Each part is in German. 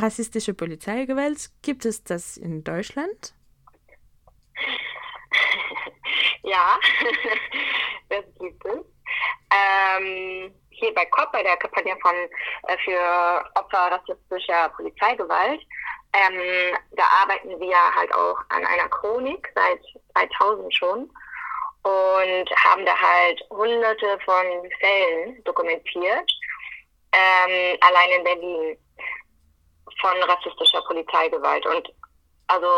rassistische Polizeigewalt, gibt es das in Deutschland? ja, das gibt es. Ähm, hier bei COP, bei der Kampagne von, äh, für Opfer rassistischer Polizeigewalt, ähm, da arbeiten wir halt auch an einer Chronik seit 2000 schon und haben da halt hunderte von Fällen dokumentiert, ähm, allein in Berlin, von rassistischer Polizeigewalt. Und also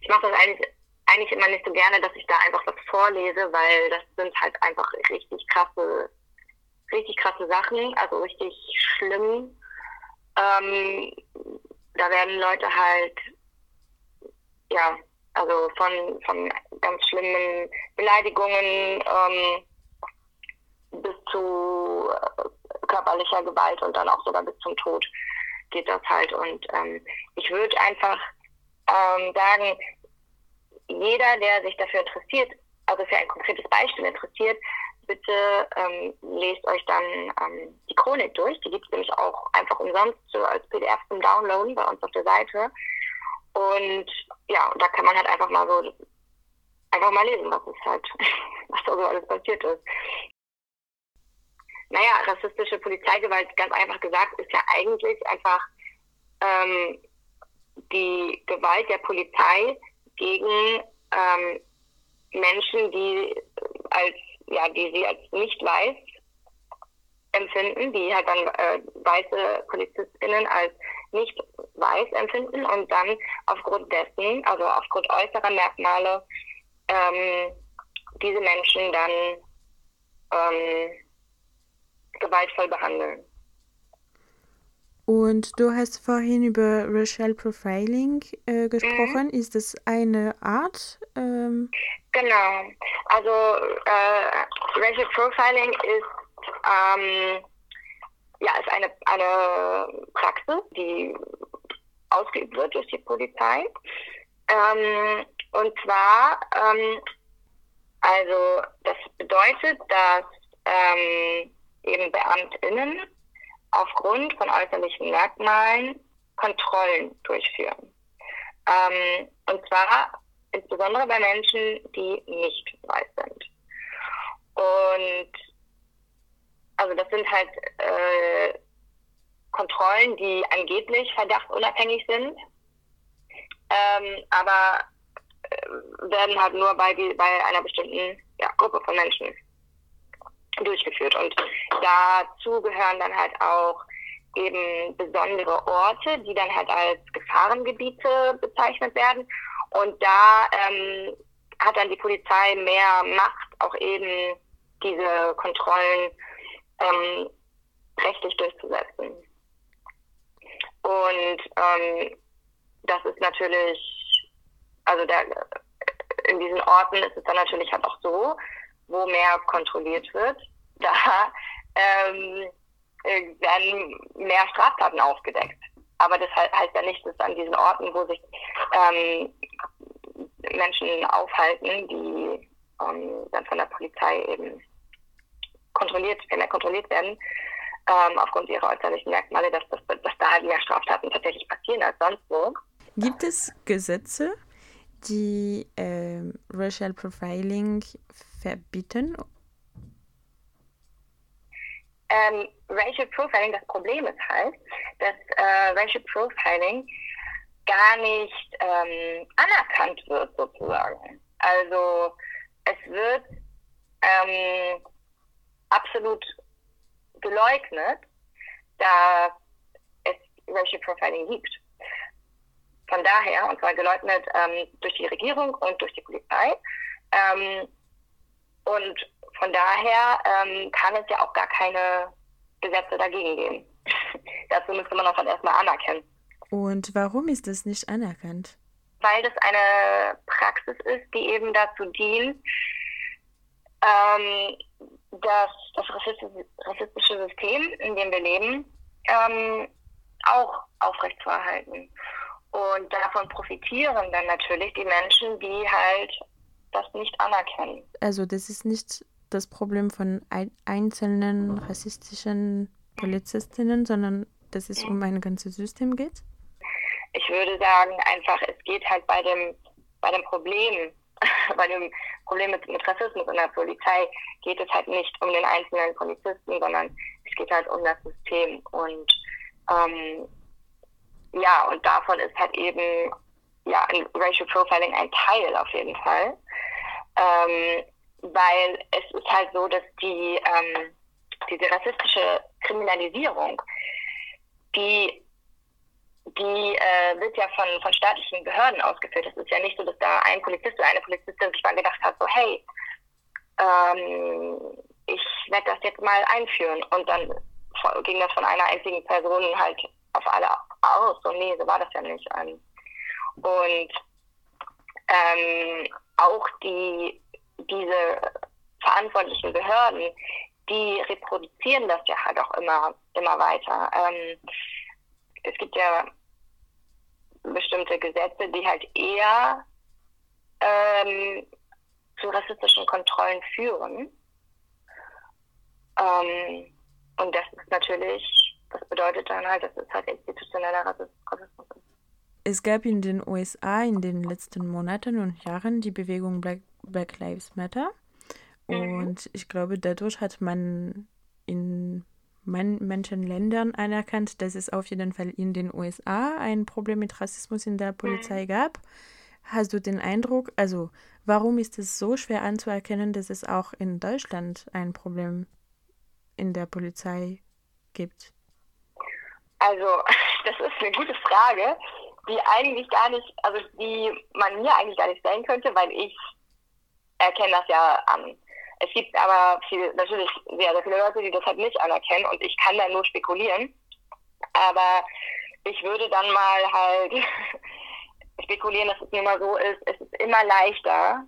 ich mache das eigentlich, eigentlich immer nicht so gerne, dass ich da einfach was vorlese, weil das sind halt einfach richtig krasse, richtig krasse Sachen, also richtig schlimm. Ähm, da werden Leute halt, ja, also von, von ganz schlimmen Beleidigungen ähm, bis zu körperlicher Gewalt und dann auch sogar bis zum Tod geht das halt. Und ähm, ich würde einfach ähm, sagen, jeder, der sich dafür interessiert, also für ein konkretes Beispiel interessiert, bitte ähm, lest euch dann ähm, die Chronik durch. Die gibt es nämlich auch einfach umsonst so als PDF zum Downloaden bei uns auf der Seite. Und ja, da kann man halt einfach mal so einfach mal lesen, was ist halt, was da so alles passiert ist. Naja, rassistische Polizeigewalt, ganz einfach gesagt, ist ja eigentlich einfach ähm, die Gewalt der Polizei gegen ähm, Menschen, die als ja, die sie als nicht weiß empfinden, die halt dann äh, weiße PolizistInnen als nicht weiß empfinden und dann aufgrund dessen, also aufgrund äußerer Merkmale, ähm, diese Menschen dann ähm, gewaltvoll behandeln. Und du hast vorhin über Racial Profiling äh, gesprochen. Mhm. Ist das eine Art? Ähm genau. Also äh, Racial Profiling ist, ähm, ja, ist eine, eine Praxis, die ausgeübt wird durch die Polizei. Ähm, und zwar, ähm, also das bedeutet, dass ähm, eben BeamtInnen aufgrund von äußerlichen Merkmalen Kontrollen durchführen. Ähm, und zwar insbesondere bei Menschen, die nicht weiß sind. Und also das sind halt äh, Kontrollen, die angeblich verdachtunabhängig sind, ähm, aber äh, werden halt nur bei, die, bei einer bestimmten ja, Gruppe von Menschen durchgeführt. Und dazu gehören dann halt auch eben besondere Orte, die dann halt als Gefahrengebiete bezeichnet werden. Und da ähm, hat dann die Polizei mehr Macht, auch eben diese Kontrollen ähm, rechtlich durchzusetzen. Und ähm, das ist natürlich, also der, in diesen Orten ist es dann natürlich halt auch so, wo mehr kontrolliert wird, da ähm, äh, werden mehr Straftaten aufgedeckt. Aber das heißt ja nicht, dass an diesen Orten, wo sich ähm, Menschen aufhalten, die ähm, dann von der Polizei eben kontrolliert, mehr kontrolliert werden, ähm, aufgrund ihrer äußerlichen Merkmale, dass, dass, dass da halt mehr Straftaten tatsächlich passieren als sonst wo. Gibt es Gesetze, die äh, Racial Profiling verbieten? Ähm, Racial Profiling, das Problem ist halt, dass äh, Racial Profiling gar nicht ähm, anerkannt wird sozusagen. Also es wird ähm, absolut geleugnet, dass es Racial Profiling gibt. Von daher, und zwar geleugnet ähm, durch die Regierung und durch die Polizei. Ähm, und von daher ähm, kann es ja auch gar keine Gesetze dagegen geben. Dazu müsste man auch dann erstmal anerkennen. Und warum ist das nicht anerkannt? Weil das eine Praxis ist, die eben dazu dient, ähm, dass das rassistische System, in dem wir leben, ähm, auch aufrechtzuerhalten. Und davon profitieren dann natürlich die Menschen, die halt das nicht anerkennen. Also das ist nicht das Problem von einzelnen rassistischen Polizistinnen, sondern dass es um ein ganzes System geht? Ich würde sagen, einfach, es geht halt bei dem, bei dem Problem, bei dem Problem mit, mit Rassismus in der Polizei, geht es halt nicht um den einzelnen Polizisten, sondern es geht halt um das System. Und ähm, ja, und davon ist halt eben ja, Racial Profiling ein Teil auf jeden Fall. Ähm, weil es ist halt so, dass die ähm, diese rassistische Kriminalisierung, die die äh, wird ja von, von staatlichen Behörden ausgeführt. Es ist ja nicht so, dass da ein Polizist oder eine Polizistin sich mal gedacht hat, so hey, ähm, ich werde das jetzt mal einführen. Und dann ging das von einer einzigen Person halt auf alle aus. So, nee, so war das ja nicht. Ähm, und ähm, auch die, diese verantwortlichen Behörden, die reproduzieren das ja halt auch immer, immer weiter. Ähm, es gibt ja bestimmte Gesetze, die halt eher ähm, zu rassistischen Kontrollen führen. Ähm, und das ist natürlich, das bedeutet dann halt, dass es halt institutioneller Rassismus ist. Es gab in den USA in den letzten Monaten und Jahren die Bewegung Black, Black Lives Matter. Mhm. Und ich glaube, dadurch hat man in manchen Ländern anerkannt, dass es auf jeden Fall in den USA ein Problem mit Rassismus in der Polizei mhm. gab. Hast du den Eindruck, also warum ist es so schwer anzuerkennen, dass es auch in Deutschland ein Problem in der Polizei gibt? Also, das ist eine gute Frage, die eigentlich gar nicht, also die man mir eigentlich gar nicht stellen könnte, weil ich erkenne das ja an. Es gibt aber viel, natürlich sehr, sehr viele Leute, die das halt nicht anerkennen und ich kann da nur spekulieren. Aber ich würde dann mal halt spekulieren, dass es nun mal so ist, es ist immer leichter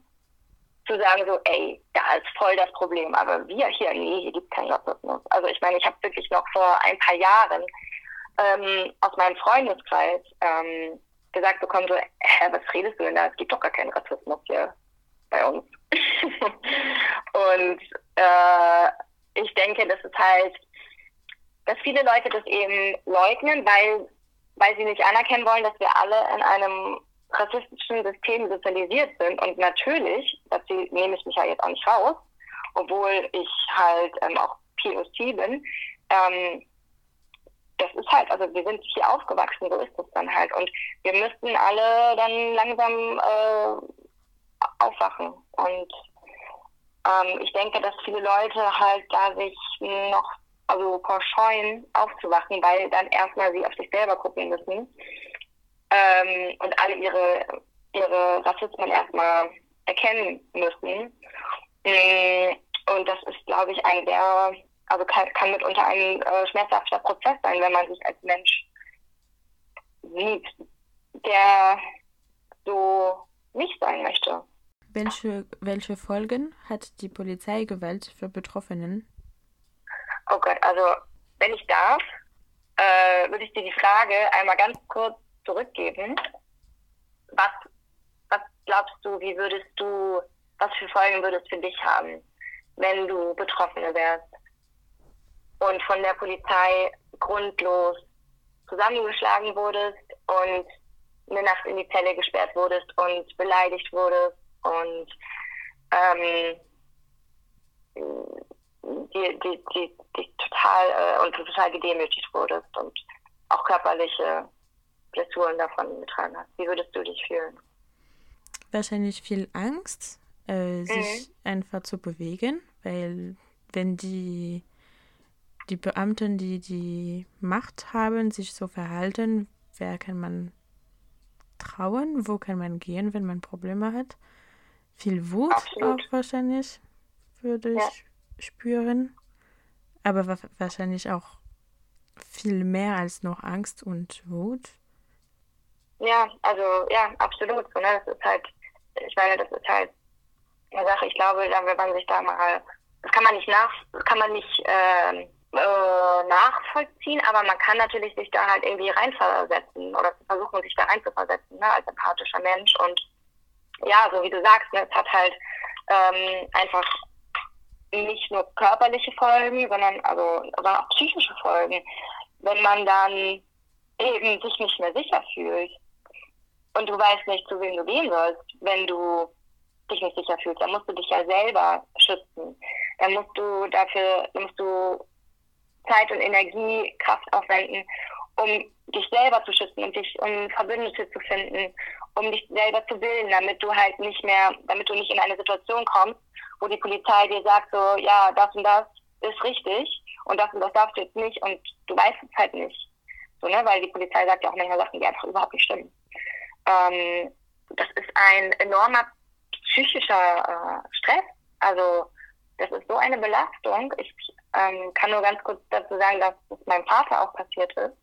zu sagen so, ey, da ist voll das Problem, aber wir hier, nee, hier gibt es keinen Rassismus. Also ich meine, ich habe wirklich noch vor ein paar Jahren ähm, aus meinem Freundeskreis ähm, gesagt bekommen, so, hä, was redest du denn da? Es gibt doch gar keinen Rassismus hier bei uns. und äh, ich denke, das ist halt, dass viele Leute das eben leugnen, weil, weil sie nicht anerkennen wollen, dass wir alle in einem rassistischen System sozialisiert sind. Und natürlich, dazu nehme ich mich ja jetzt auch nicht raus, obwohl ich halt ähm, auch POC bin, ähm, das ist halt, also wir sind hier aufgewachsen, so ist es dann halt. Und wir müssten alle dann langsam äh, aufwachen. Und ähm, ich denke, dass viele Leute halt da sich noch also verscheuen, aufzuwachen, weil dann erstmal sie auf sich selber gucken müssen ähm, und alle ihre, ihre Rassismen erstmal erkennen müssen. Mm, und das ist, glaube ich, ein sehr, also kann, kann mitunter ein äh, schmerzhafter Prozess sein, wenn man sich als Mensch sieht, der so nicht sein möchte. Welche, welche Folgen hat die Polizeigewalt für Betroffenen? Oh Gott, also wenn ich darf, äh, würde ich dir die Frage einmal ganz kurz zurückgeben. Was, was glaubst du, wie würdest du, was für Folgen würdest für dich haben, wenn du Betroffene wärst und von der Polizei grundlos zusammengeschlagen wurdest und eine Nacht in die Zelle gesperrt wurdest und beleidigt wurdest und ähm, die, die, die, die total äh, und total gedemütigt wurdest und auch körperliche Blessuren davon getragen hast. Wie würdest du dich fühlen? Wahrscheinlich viel Angst, äh, sich mhm. einfach zu bewegen, weil wenn die, die Beamten, die die Macht haben, sich so verhalten, wer kann man trauen, wo kann man gehen, wenn man Probleme hat? Viel Wut Absolut. auch wahrscheinlich würde ich ja. spüren. Aber wa wahrscheinlich auch viel mehr als noch Angst und Wut. Ja, also ja, absolut. So, ne? Das ist halt, ich meine, das ist halt eine Sache, ich glaube, wenn man sich da mal, das kann man nicht nach, kann man nicht äh, äh, nachvollziehen, aber man kann natürlich sich da halt irgendwie reinversetzen oder versuchen, sich da reinzuversetzen, ne, als empathischer Mensch und ja, so wie du sagst, ne, es hat halt ähm, einfach nicht nur körperliche Folgen, sondern also sondern auch psychische Folgen. wenn man dann eben sich nicht mehr sicher fühlt und du weißt nicht, zu wem du gehen sollst, wenn du dich nicht sicher fühlst, dann musst du dich ja selber schützen. Dann musst du dafür, musst du Zeit und Energie, Kraft aufwenden, um dich selber zu schützen und dich um Verbündete zu finden, um dich selber zu bilden, damit du halt nicht mehr, damit du nicht in eine Situation kommst, wo die Polizei dir sagt so, ja, das und das ist richtig und das und das darfst du jetzt nicht und du weißt es halt nicht. So, ne? Weil die Polizei sagt ja auch manchmal Sachen, die einfach überhaupt nicht stimmen. Ähm, das ist ein enormer psychischer äh, Stress. Also das ist so eine Belastung. Ich ähm, kann nur ganz kurz dazu sagen, dass es meinem Vater auch passiert ist.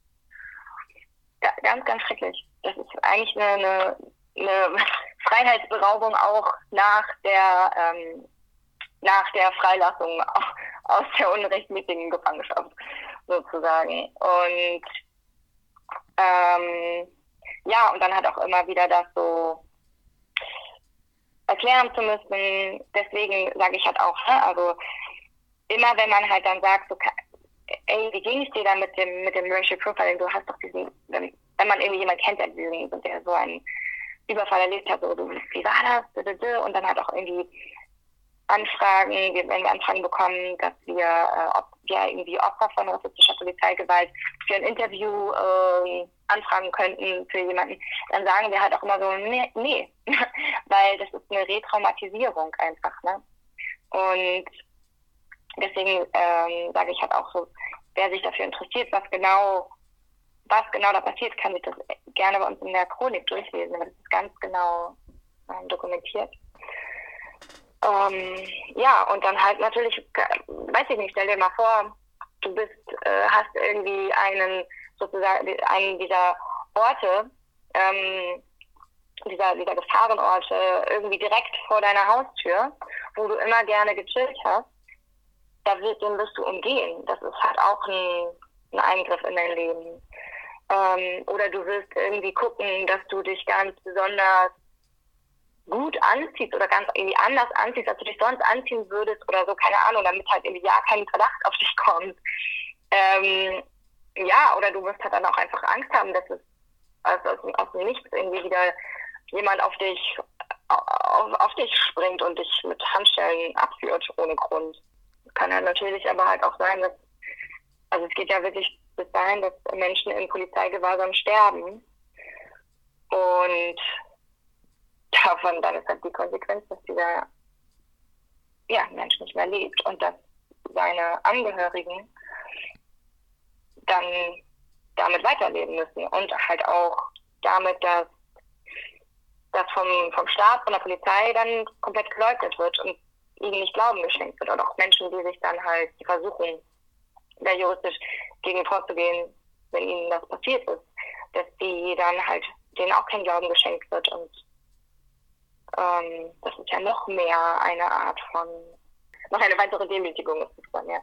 Ja, ganz, ganz schrecklich. Das ist eigentlich eine, eine, eine Freiheitsberaubung auch nach der ähm, nach der Freilassung aus der unrechtmäßigen Gefangenschaft sozusagen. Und ähm, ja, und dann hat auch immer wieder das so erklären zu müssen. Deswegen sage ich halt auch, ne, also immer wenn man halt dann sagt, so, ey, wie ging es dir da mit dem, mit dem Racial Profiling? Du hast doch diesen, wenn, wenn man irgendwie jemand kennt, der sind, der so einen Überfall erlebt hat, so, du, wie war das? Und dann halt auch irgendwie Anfragen, wenn wir Anfragen bekommen, dass wir, äh, ob wir irgendwie Opfer von rassistischer Polizeigewalt für ein Interview äh, anfragen könnten für jemanden, dann sagen wir halt auch immer so, nee, nee. weil das ist eine Retraumatisierung einfach. Ne? Und deswegen ähm, sage ich halt auch so, wer sich dafür interessiert, was genau, was genau da passiert, kann sich das gerne bei uns in der Chronik durchlesen, weil das ist ganz genau ähm, dokumentiert. Ähm, ja, und dann halt natürlich, weiß ich nicht, stell dir mal vor, du bist, äh, hast irgendwie einen, sozusagen, einen dieser Orte, ähm, dieser, dieser Gefahrenorte irgendwie direkt vor deiner Haustür, wo du immer gerne gechillt hast, da wird, den wirst du umgehen. Das ist halt auch ein, ein Eingriff in dein Leben. Ähm, oder du wirst irgendwie gucken, dass du dich ganz besonders gut anziehst oder ganz irgendwie anders anziehst, als du dich sonst anziehen würdest oder so, keine Ahnung, damit halt irgendwie ja kein Verdacht auf dich kommt. Ähm, ja, oder du wirst halt dann auch einfach Angst haben, dass es also aus, aus dem Nichts irgendwie wieder jemand auf dich auf, auf dich springt und dich mit Handschellen abführt ohne Grund. Kann ja natürlich aber halt auch sein, dass also es geht ja wirklich bis dahin, dass Menschen in Polizeigewahrsam sterben. Und davon dann ist halt die Konsequenz, dass dieser ja, Mensch nicht mehr lebt und dass seine Angehörigen dann damit weiterleben müssen und halt auch damit, dass das vom, vom Staat, von der Polizei dann komplett geleugnet wird und ihnen nicht Glauben geschenkt wird. Und auch Menschen, die sich dann halt versuchen, da juristisch gegen vorzugehen, wenn ihnen das passiert ist, dass die dann halt denen auch kein Glauben geschenkt wird und ähm, das ist ja noch mehr eine Art von, noch eine weitere Demütigung ist es dann, ja.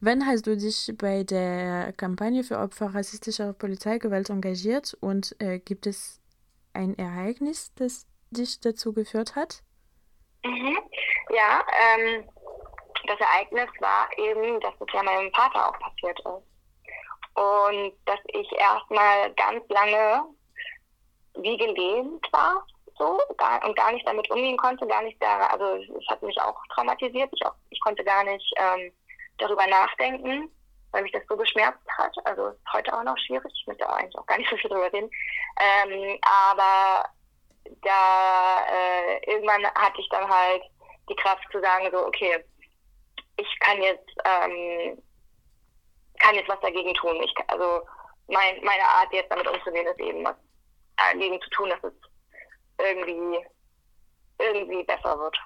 Wann hast du dich bei der Kampagne für Opfer rassistischer Polizeigewalt engagiert und äh, gibt es ein Ereignis, das dich dazu geführt hat? Mhm. Ja, ähm, das Ereignis war eben, dass es ja meinem Vater auch passiert ist. Und dass ich erstmal ganz lange wie gelähmt war so gar, und gar nicht damit umgehen konnte, gar nicht da, also es hat mich auch traumatisiert. Ich, auch, ich konnte gar nicht ähm, darüber nachdenken, weil mich das so geschmerzt hat. Also ist heute auch noch schwierig. Ich möchte auch eigentlich auch gar nicht so viel darüber reden. Ähm, aber da äh, irgendwann hatte ich dann halt die Kraft zu sagen, so, okay, ich kann jetzt ähm, kann jetzt was dagegen tun. Ich, also mein, meine Art jetzt damit umzugehen ist eben was dagegen zu tun, dass es irgendwie, irgendwie besser wird.